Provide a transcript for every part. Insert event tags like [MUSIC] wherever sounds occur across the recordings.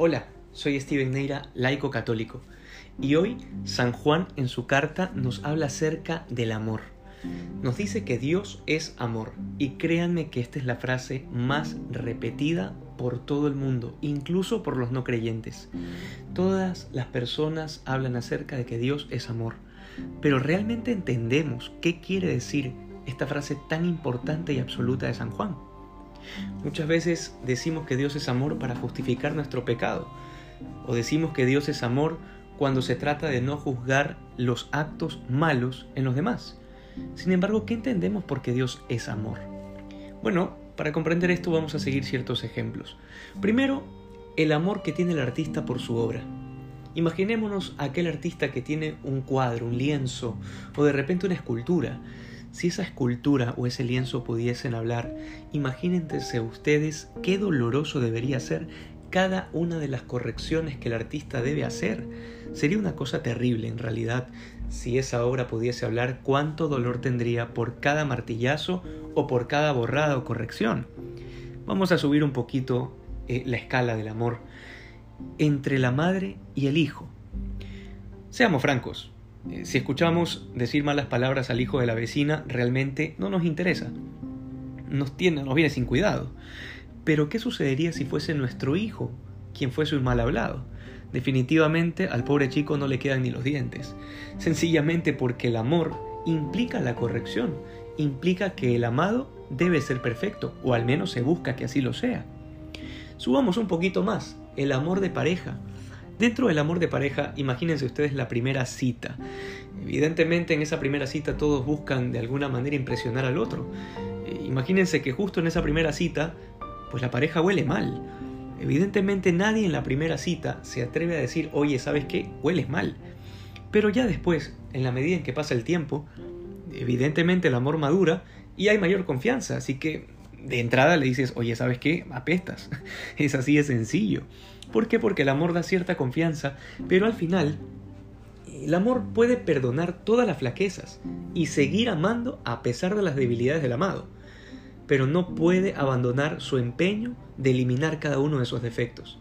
Hola, soy Steven Neira, laico católico, y hoy San Juan en su carta nos habla acerca del amor. Nos dice que Dios es amor, y créanme que esta es la frase más repetida por todo el mundo, incluso por los no creyentes. Todas las personas hablan acerca de que Dios es amor, pero ¿realmente entendemos qué quiere decir esta frase tan importante y absoluta de San Juan? Muchas veces decimos que Dios es amor para justificar nuestro pecado, o decimos que Dios es amor cuando se trata de no juzgar los actos malos en los demás. Sin embargo, ¿qué entendemos por qué Dios es amor? Bueno, para comprender esto vamos a seguir ciertos ejemplos. Primero, el amor que tiene el artista por su obra. Imaginémonos a aquel artista que tiene un cuadro, un lienzo o de repente una escultura si esa escultura o ese lienzo pudiesen hablar, imagínense ustedes qué doloroso debería ser cada una de las correcciones que el artista debe hacer. Sería una cosa terrible en realidad si esa obra pudiese hablar cuánto dolor tendría por cada martillazo o por cada borrada o corrección. Vamos a subir un poquito eh, la escala del amor entre la madre y el hijo. Seamos francos, si escuchamos decir malas palabras al hijo de la vecina, realmente no nos interesa. Nos, tiene, nos viene sin cuidado. Pero ¿qué sucedería si fuese nuestro hijo quien fuese un mal hablado? Definitivamente al pobre chico no le quedan ni los dientes. Sencillamente porque el amor implica la corrección, implica que el amado debe ser perfecto, o al menos se busca que así lo sea. Subamos un poquito más, el amor de pareja. Dentro del amor de pareja, imagínense ustedes la primera cita. Evidentemente en esa primera cita todos buscan de alguna manera impresionar al otro. Eh, imagínense que justo en esa primera cita, pues la pareja huele mal. Evidentemente nadie en la primera cita se atreve a decir, oye, ¿sabes qué? Hueles mal. Pero ya después, en la medida en que pasa el tiempo, evidentemente el amor madura y hay mayor confianza. Así que de entrada le dices, oye, ¿sabes qué? Apestas. [LAUGHS] es así de sencillo. ¿Por qué? Porque el amor da cierta confianza, pero al final el amor puede perdonar todas las flaquezas y seguir amando a pesar de las debilidades del amado, pero no puede abandonar su empeño de eliminar cada uno de esos defectos,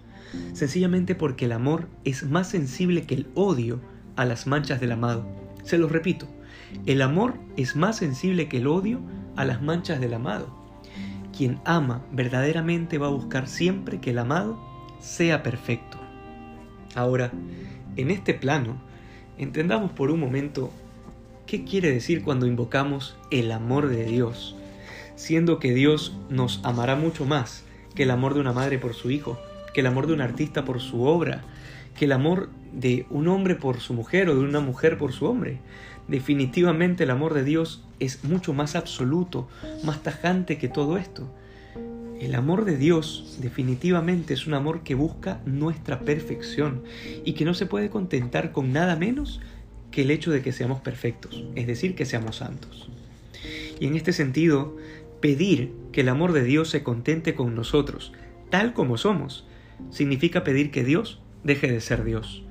sencillamente porque el amor es más sensible que el odio a las manchas del amado. Se los repito, el amor es más sensible que el odio a las manchas del amado. Quien ama verdaderamente va a buscar siempre que el amado sea perfecto. Ahora, en este plano, entendamos por un momento qué quiere decir cuando invocamos el amor de Dios, siendo que Dios nos amará mucho más que el amor de una madre por su hijo, que el amor de un artista por su obra, que el amor de un hombre por su mujer o de una mujer por su hombre. Definitivamente el amor de Dios es mucho más absoluto, más tajante que todo esto. El amor de Dios definitivamente es un amor que busca nuestra perfección y que no se puede contentar con nada menos que el hecho de que seamos perfectos, es decir, que seamos santos. Y en este sentido, pedir que el amor de Dios se contente con nosotros, tal como somos, significa pedir que Dios deje de ser Dios.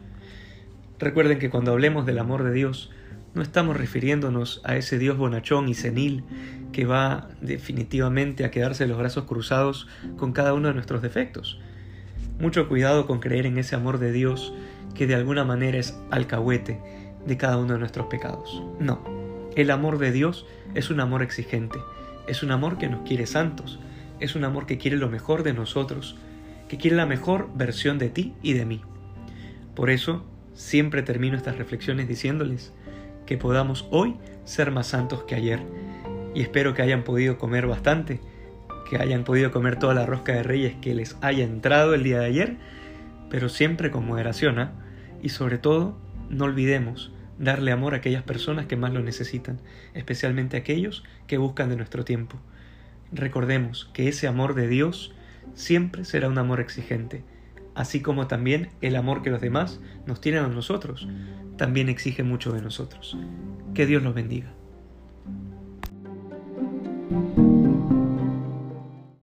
Recuerden que cuando hablemos del amor de Dios, no estamos refiriéndonos a ese Dios bonachón y senil que va definitivamente a quedarse los brazos cruzados con cada uno de nuestros defectos. Mucho cuidado con creer en ese amor de Dios que de alguna manera es alcahuete de cada uno de nuestros pecados. No, el amor de Dios es un amor exigente, es un amor que nos quiere santos, es un amor que quiere lo mejor de nosotros, que quiere la mejor versión de ti y de mí. Por eso, siempre termino estas reflexiones diciéndoles, que podamos hoy ser más santos que ayer. Y espero que hayan podido comer bastante, que hayan podido comer toda la rosca de reyes que les haya entrado el día de ayer, pero siempre con moderación, ¿ah? Y sobre todo, no olvidemos darle amor a aquellas personas que más lo necesitan, especialmente aquellos que buscan de nuestro tiempo. Recordemos que ese amor de Dios siempre será un amor exigente, así como también el amor que los demás nos tienen a nosotros, también exige mucho de nosotros. Que Dios los bendiga.